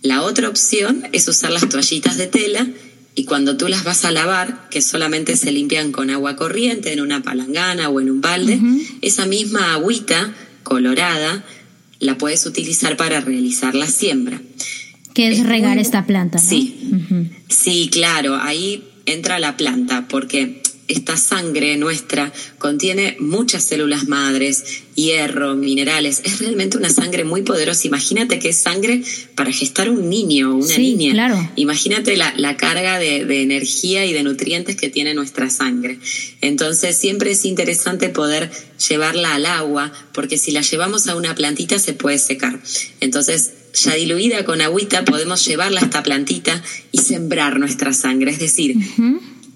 La otra opción es usar las toallitas de tela y cuando tú las vas a lavar, que solamente se limpian con agua corriente en una palangana o en un balde, esa misma agüita colorada la puedes utilizar para realizar la siembra que es, regar esta planta. ¿no? Sí, sí, claro, ahí entra la planta, porque esta sangre nuestra contiene muchas células madres, hierro, minerales. Es realmente una sangre muy poderosa. Imagínate que es sangre para gestar un niño o una sí, niña. Claro. Imagínate la, la carga de, de, energía y de nutrientes que tiene nuestra sangre. Entonces siempre es interesante poder llevarla al agua, porque si la llevamos a una plantita se puede secar. Entonces ya diluida con agüita, podemos llevarla a esta plantita y sembrar nuestra sangre. Es decir,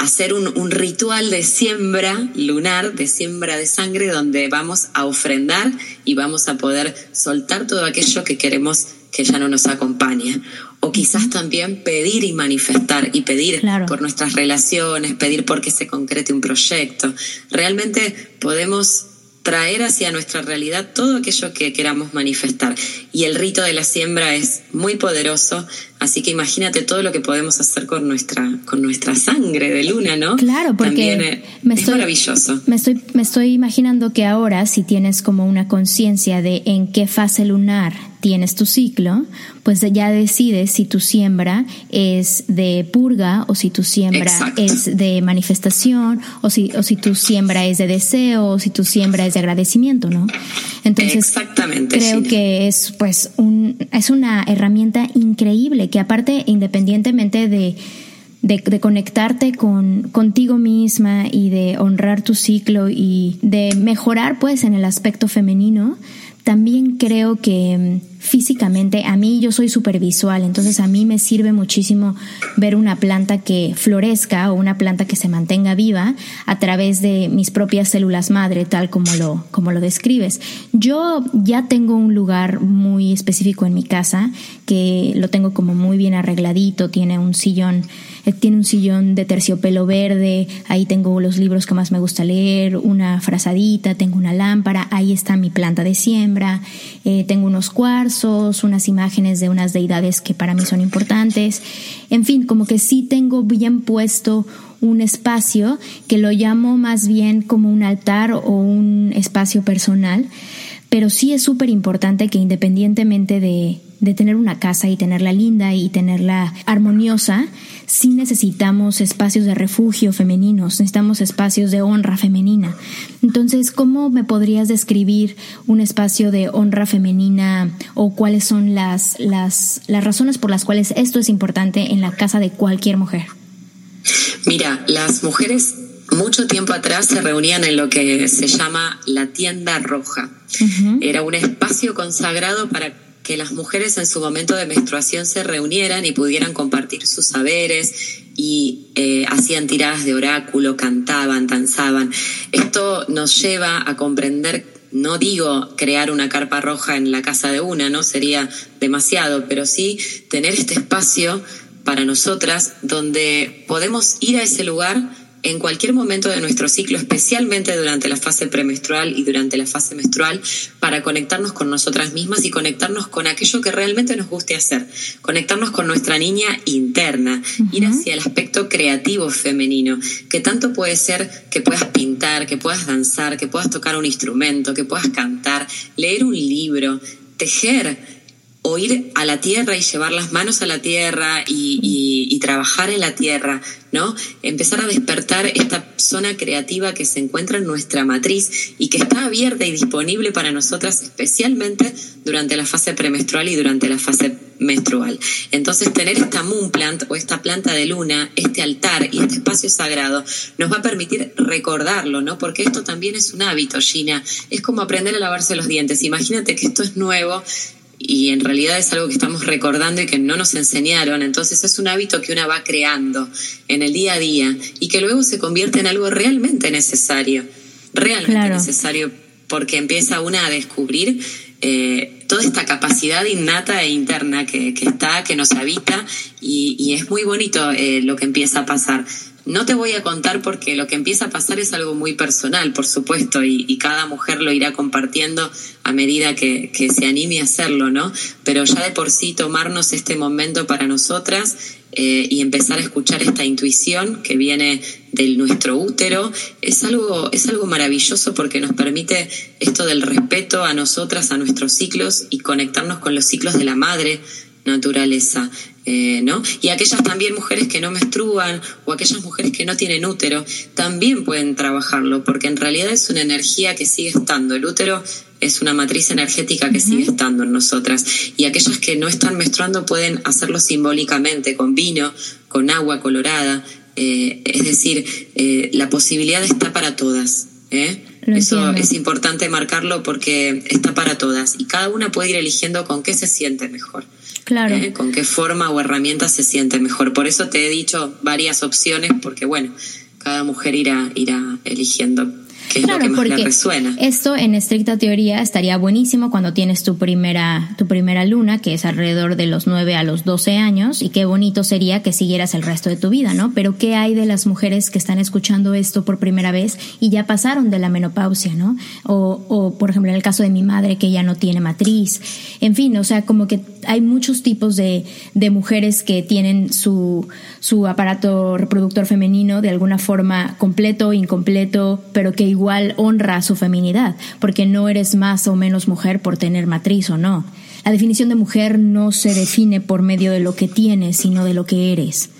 hacer un, un, ritual de siembra lunar, de siembra de sangre, donde vamos a ofrendar y vamos a poder soltar todo aquello que queremos que ya no nos acompaña. o quizás también pedir y manifestar y pedir por nuestras relaciones, pedir porque se concrete un proyecto. Realmente podemos traer hacia nuestra realidad todo aquello que queramos manifestar. Y el rito de la siembra es muy poderoso, así que imagínate todo lo que podemos hacer con nuestra, con nuestra sangre de luna, ¿no? Claro, porque me estoy, maravilloso. Me estoy, me estoy imaginando que ahora, si tienes como una conciencia de en qué fase lunar tienes tu ciclo, pues ya decides si tu siembra es de purga o si tu siembra es de manifestación o si, o si tu siembra es de deseo o si tu siembra es de agradecimiento, ¿no? Entonces, creo que es pues un, es una herramienta increíble que aparte independientemente de de, conectarte con contigo misma y de honrar tu ciclo y de mejorar pues en el aspecto femenino, también creo que mm, físicamente, a mí yo soy supervisual, entonces a mí me sirve muchísimo ver una planta que florezca o una planta que se mantenga viva a través de mis propias células madre, tal como lo, como lo describes. Yo ya tengo un lugar muy específico en mi casa que lo tengo como muy bien arregladito, tiene un sillón tiene un sillón de terciopelo verde, ahí tengo los libros que más me gusta leer, una frazadita, tengo una lámpara, ahí está mi planta de siembra, eh, tengo unos cuarzos, unas imágenes de unas deidades que para mí son importantes, en fin, como que sí tengo bien puesto un espacio que lo llamo más bien como un altar o un espacio personal, pero sí es súper importante que independientemente de, de tener una casa y tenerla linda y tenerla armoniosa, sí necesitamos espacios de refugio femeninos, necesitamos espacios de honra femenina. Entonces, ¿cómo me podrías describir un espacio de honra femenina o cuáles son las, las, las razones por las cuales esto es importante en la casa de cualquier mujer? Mira, las mujeres mucho tiempo atrás se reunían en lo que se llama la tienda roja. Era un espacio consagrado para que las mujeres en su momento de menstruación se reunieran y pudieran compartir sus saberes y eh, hacían tiradas de oráculo, cantaban, danzaban. Esto nos lleva a comprender, no digo crear una carpa roja en la casa de una, no sería demasiado, pero sí tener este espacio para nosotras donde podemos ir a ese lugar en cualquier momento de nuestro ciclo, especialmente durante la fase premenstrual y durante la fase menstrual, para conectarnos con nosotras mismas y conectarnos con aquello que realmente nos guste hacer, conectarnos con nuestra niña interna, ir hacia el aspecto creativo femenino, que tanto puede ser que puedas pintar, que puedas danzar, que puedas tocar un instrumento, que puedas cantar, leer un libro, tejer, o ir a la tierra y llevar las manos a la tierra y, trabajar en la tierra, ¿no? Empezar a despertar esta zona creativa que se encuentra en nuestra matriz y que está abierta y disponible para nosotras, especialmente durante la fase premenstrual y durante la fase menstrual. Entonces, tener esta moon plant o esta planta de luna, este altar y este espacio sagrado nos va a permitir recordarlo, ¿no? Porque esto también es un hábito, Gina. Es como aprender a lavarse los dientes. Imagínate que esto es nuevo y en realidad es algo que estamos recordando y que no nos enseñaron. Entonces es un hábito que una va creando en el día a día y que luego se convierte en algo realmente necesario, realmente necesario, porque empieza una a descubrir eh, toda esta capacidad innata e interna que, está, que nos habita y, es muy bonito eh, lo que empieza a pasar. No te voy a contar porque lo que empieza a pasar es algo muy personal, por supuesto, y, cada mujer lo irá compartiendo a medida que, se anime a hacerlo, ¿no? Pero ya de por sí tomarnos este momento para nosotras eh, y empezar a escuchar esta intuición que viene de nuestro útero es algo, es algo maravilloso porque nos permite esto del respeto a nosotras, a nuestros ciclos y conectarnos con los ciclos de la madre naturaleza. Eh, ¿no? Y aquellas también mujeres que no menstruan o aquellas mujeres que no tienen útero también pueden trabajarlo, porque en realidad es una energía que sigue estando. El útero es una matriz energética que sigue estando en nosotras. Y aquellas que no están menstruando pueden hacerlo simbólicamente, con vino, con agua colorada. Eh, es decir, eh, la posibilidad está para todas. Eso es importante marcarlo porque está para todas y cada una puede ir eligiendo con qué se siente mejor. Claro. ¿eh? con qué forma o herramienta se siente mejor. Por eso te he dicho varias opciones, porque bueno, cada mujer irá, irá eligiendo. Que es lo que más le resuena. Esto en estricta teoría estaría buenísimo cuando tienes tu primera, tu primera luna, que es alrededor de los 9 a los 12 años, y qué bonito sería que siguieras el resto de tu vida, ¿no? Pero ¿qué hay de las mujeres que están escuchando esto por primera vez y ya pasaron de la menopausia, ¿no? O, o por ejemplo, en el caso de mi madre, que ya no tiene matriz. En fin, o sea, como que hay muchos tipos de, de mujeres que tienen su, su aparato reproductor femenino de alguna forma completo incompleto, pero que igual honra su feminidad, porque no eres más o menos mujer por tener matriz o no. La definición de mujer no se define por medio de lo que tienes, sino de lo que eres.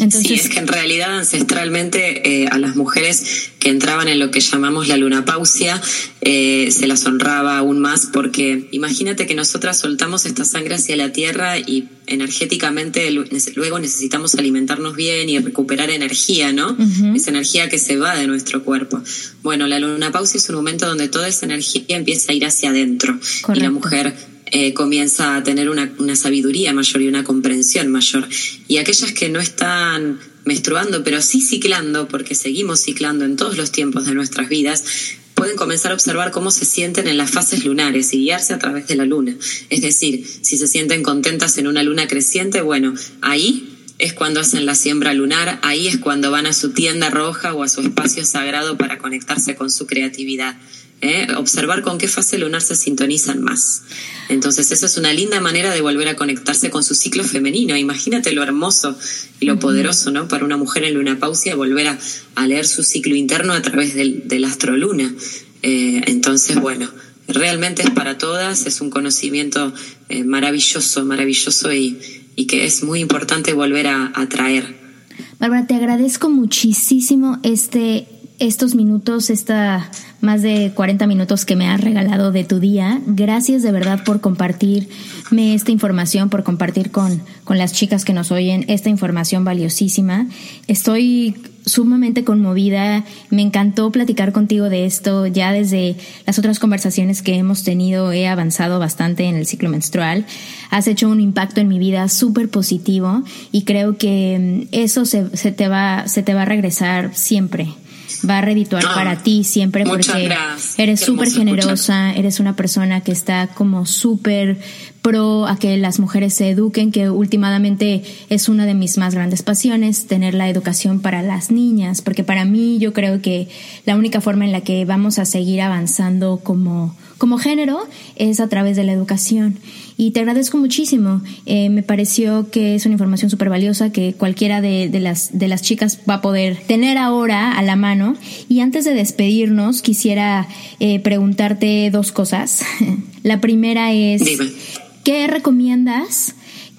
Entonces, sí, es que en realidad ancestralmente eh, a las mujeres que entraban en lo que llamamos la lunapausia eh, se las honraba aún más porque imagínate que nosotras soltamos esta sangre hacia la tierra y energéticamente luego necesitamos alimentarnos bien y recuperar energía, ¿no? Esa energía que se va de nuestro cuerpo. Bueno, la lunapausia es un momento donde toda esa energía empieza a ir hacia adentro y la mujer eh, comienza a tener una, una, sabiduría mayor y una comprensión mayor. Y aquellas que no están menstruando, pero sí ciclando, porque seguimos ciclando en todos los tiempos de nuestras vidas, pueden comenzar a observar cómo se sienten en las fases lunares y guiarse a través de la luna. Es decir, si se sienten contentas en una luna creciente, bueno, ahí es cuando hacen la siembra lunar, ahí es cuando van a su tienda roja o a su espacio sagrado para conectarse con su creatividad. ¿Eh? observar con qué fase lunar se sintonizan más. Entonces, esa es una linda manera de volver a conectarse con su ciclo femenino. Imagínate lo hermoso y lo poderoso, ¿no? Para una mujer en luna pausia volver a, leer su ciclo interno a través del, del astroluna. Eh, entonces, bueno, realmente es para todas, es un conocimiento eh, maravilloso, maravilloso y, y, que es muy importante volver a, a traer. Bárbara, te agradezco muchísimo este estos minutos, esta más de 40 minutos que me has regalado de tu día. Gracias de verdad por compartirme esta información, por compartir con, con las chicas que nos oyen esta información valiosísima. Estoy sumamente conmovida. Me encantó platicar contigo de esto. Ya desde las otras conversaciones que hemos tenido he avanzado bastante en el ciclo menstrual. Has hecho un impacto en mi vida súper positivo y creo que eso se, se, te va, se te va a regresar siempre va a redituar para ah, ti siempre porque eres súper generosa, eres una persona que está como súper pro a que las mujeres se eduquen, que últimamente es una de mis más grandes pasiones, tener la educación para las niñas, porque para mí yo creo que la única forma en la que vamos a seguir avanzando como, como género es a través de la educación. Y te agradezco muchísimo. Eh, me pareció que es una información súper valiosa que cualquiera de, las, de las chicas va a poder tener ahora a la mano. Y antes de despedirnos, quisiera eh, preguntarte dos cosas. [LAUGHS] la primera es... ¿Qué recomiendas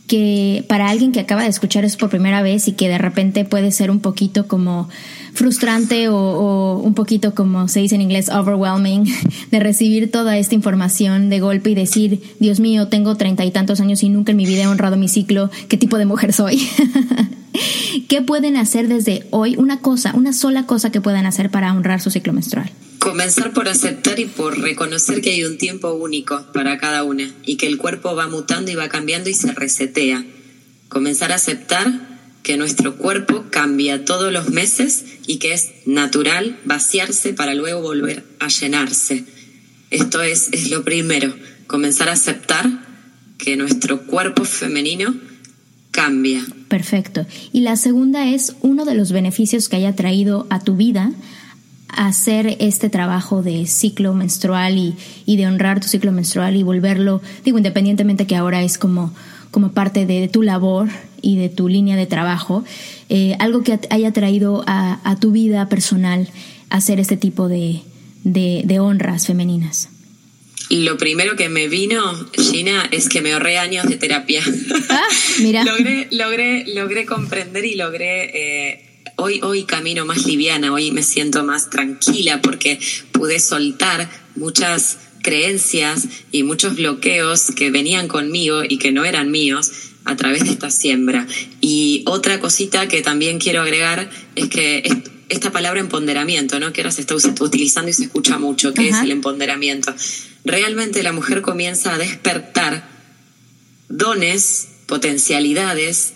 que para alguien que acaba de escuchar eso por primera vez y que de repente puede ser un poquito como frustrante o, un poquito como se dice en inglés overwhelming [LAUGHS] de recibir toda esta información de golpe y decir Dios mío tengo treinta y tantos años y nunca en mi vida he honrado mi ciclo qué tipo de mujer soy [LAUGHS] qué pueden hacer desde hoy una cosa una sola cosa que puedan hacer para honrar su ciclo menstrual. Comenzar por aceptar y por reconocer que hay un tiempo único para cada una y que el cuerpo va mutando y va cambiando y se resetea. Comenzar a aceptar que nuestro cuerpo cambia todos los meses y que es natural vaciarse para luego volver a llenarse. Esto es, es lo primero, comenzar a aceptar que nuestro cuerpo femenino cambia. Perfecto. Y la segunda es uno de los beneficios que haya traído a tu vida hacer este trabajo de ciclo menstrual y, de honrar tu ciclo menstrual y volverlo, digo, independientemente que ahora es como, como parte de, tu labor y de tu línea de trabajo, eh, algo que haya traído a, tu vida personal hacer este tipo de, de, honras femeninas. Lo primero que me vino, Gina, es que me ahorré años de terapia. Ah, mira. [LAUGHS] logré, logré, logré comprender y logré eh, hoy, hoy camino más liviana, hoy me siento más tranquila porque pude soltar muchas creencias y muchos bloqueos que venían conmigo y que no eran míos a través de esta siembra. Y otra cosita que también quiero agregar es que esta palabra empoderamiento, ¿no? que ahora se está utilizando y se escucha mucho, que es el empoderamiento. Realmente la mujer comienza a despertar dones, potencialidades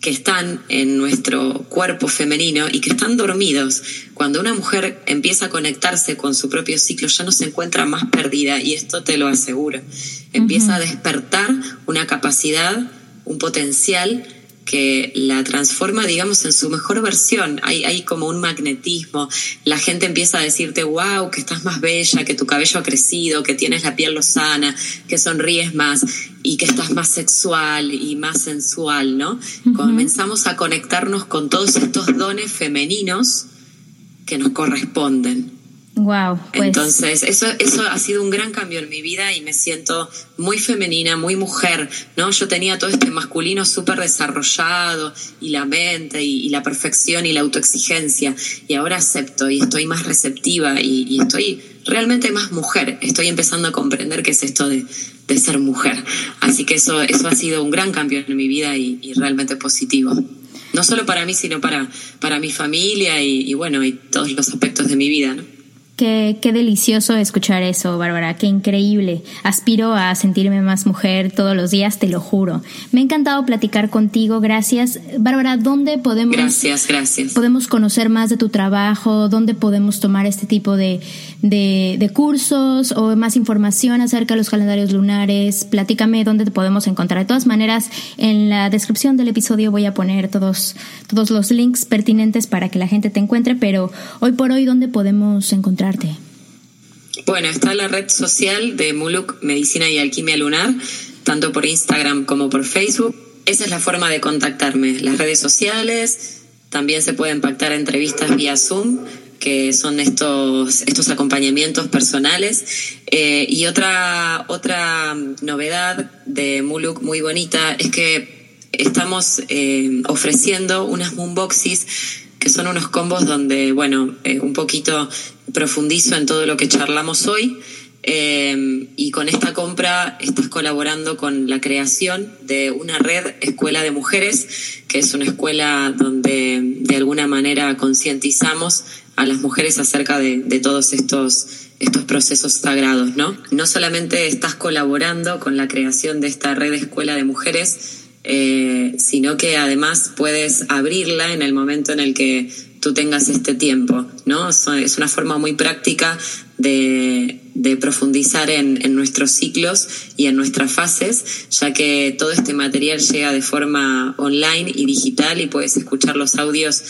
que están en nuestro cuerpo femenino y que están dormidos. Cuando una mujer empieza a conectarse con su propio ciclo, ya no se encuentra más perdida y esto te lo aseguro. Empieza a despertar una capacidad, un potencial que la transforma, digamos, en su mejor versión. Hay, hay como un magnetismo. La gente empieza a decirte, wow, que estás más bella, que tu cabello ha crecido, que tienes la piel lozana, que sonríes más y que estás más sexual y más sensual, ¿no? Comenzamos a conectarnos con todos estos dones femeninos que nos corresponden. Wow. Pues. Entonces, eso, eso ha sido un gran cambio en mi vida y me siento muy femenina, muy mujer, ¿no? Yo tenía todo este masculino súper desarrollado y la mente y, la perfección y la autoexigencia y ahora acepto y estoy más receptiva y, estoy realmente más mujer. Estoy empezando a comprender qué es esto de, ser mujer. Así que eso, eso ha sido un gran cambio en mi vida y, y realmente positivo no solo para mí, sino para, para mi familia y, y, bueno, y todos los aspectos de mi vida. ¿no? Qué, qué, delicioso escuchar eso, Bárbara, qué increíble. Aspiro a sentirme más mujer todos los días, te lo juro. Me ha encantado platicar contigo, gracias. Bárbara, ¿dónde podemos... Gracias, gracias. Podemos conocer más de tu trabajo, dónde podemos tomar este tipo de, de, de cursos o más información acerca de los calendarios lunares. Platícame dónde te podemos encontrar. De todas maneras, en la descripción del episodio voy a poner todos, todos los links pertinentes para que la gente te encuentre, pero hoy por hoy, ¿dónde podemos encontrar bueno, está la red social de Muluk Medicina y Alquimia Lunar, tanto por Instagram como por Facebook. Esa es la forma de contactarme. Las redes sociales, también se pueden pactar entrevistas vía Zoom, que son estos, estos acompañamientos personales. Eh, y otra, otra novedad de Muluk muy bonita es que estamos eh, ofreciendo unas moonboxes que son unos combos donde, bueno, eh, un poquito profundizo en todo lo que charlamos hoy. Eh, y con esta compra estás colaborando con la creación de una red Escuela de Mujeres, que es una escuela donde de alguna manera concientizamos a las mujeres acerca de, todos estos, estos procesos sagrados, ¿no? No solamente estás colaborando con la creación de esta red Escuela de Mujeres, eh, sino que además puedes abrirla en el momento en el que tú tengas este tiempo, ¿no? Es una forma muy práctica de, profundizar en, nuestros ciclos y en nuestras fases, ya que todo este material llega de forma online y digital y puedes escuchar los audios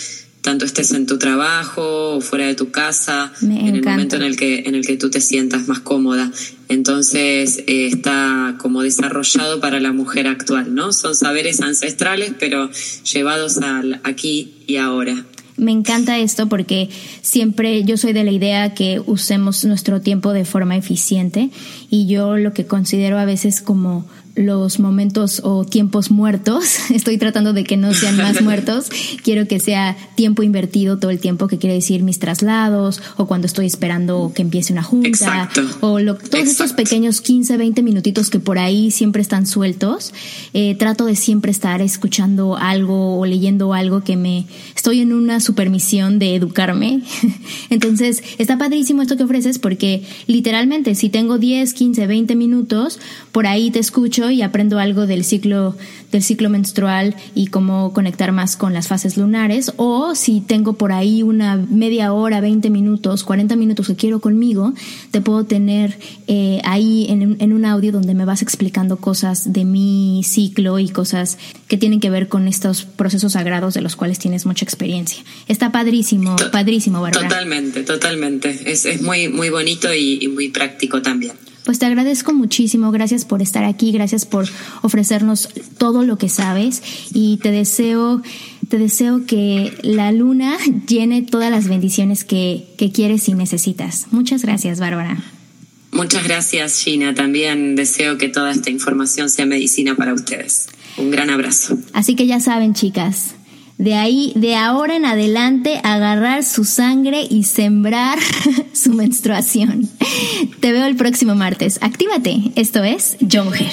tanto estés en tu trabajo o fuera de tu casa, en el momento en el que en el que tú te sientas más cómoda. Entonces eh, está como desarrollado para la mujer actual, ¿no? Son saberes ancestrales, pero llevados al aquí y ahora. Me encanta esto porque siempre yo soy de la idea que usemos nuestro tiempo de forma eficiente y yo lo que considero a veces como los momentos o tiempos muertos. [LAUGHS] Estoy tratando de que no sean más [LAUGHS] muertos. Quiero que sea tiempo invertido todo el tiempo, que quiere decir mis traslados o cuando estoy esperando que empiece una junta o todos esos pequeños 15, 20 minutitos que por ahí siempre están sueltos. Eh, trato de siempre estar escuchando algo o leyendo algo que me estoy en una supermisión de educarme. [LAUGHS] Entonces, está padrísimo esto que ofreces porque literalmente si tengo 10, 15, 20 minutos, por ahí te escucho y aprendo algo del ciclo, del ciclo menstrual y cómo conectar más con las fases lunares. O si tengo por ahí una media hora, 20 minutos, 40 minutos que quiero conmigo, te puedo tener eh, ahí en, en un audio donde me vas explicando cosas de mi ciclo y cosas que tienen que ver con estos procesos sagrados de los cuales tienes mucha experiencia. Está padrísimo, padrísimo, ¿verdad? Totalmente, totalmente. Es, es muy, muy bonito y muy práctico también. Pues te agradezco muchísimo, gracias por estar aquí, gracias por ofrecernos todo lo que sabes y te deseo, te deseo que la luna [LAUGHS] llene todas las bendiciones que, que quieres y necesitas. Muchas gracias, Bárbara. Muchas gracias, Gina. También deseo que toda esta información sea medicina para ustedes. Un gran abrazo. Así que ya saben, chicas, de ahí, de ahora en adelante, agarrar su sangre y sembrar [LAUGHS] su menstruación. Te veo el próximo martes. Actívate. Esto es Yo Mujer.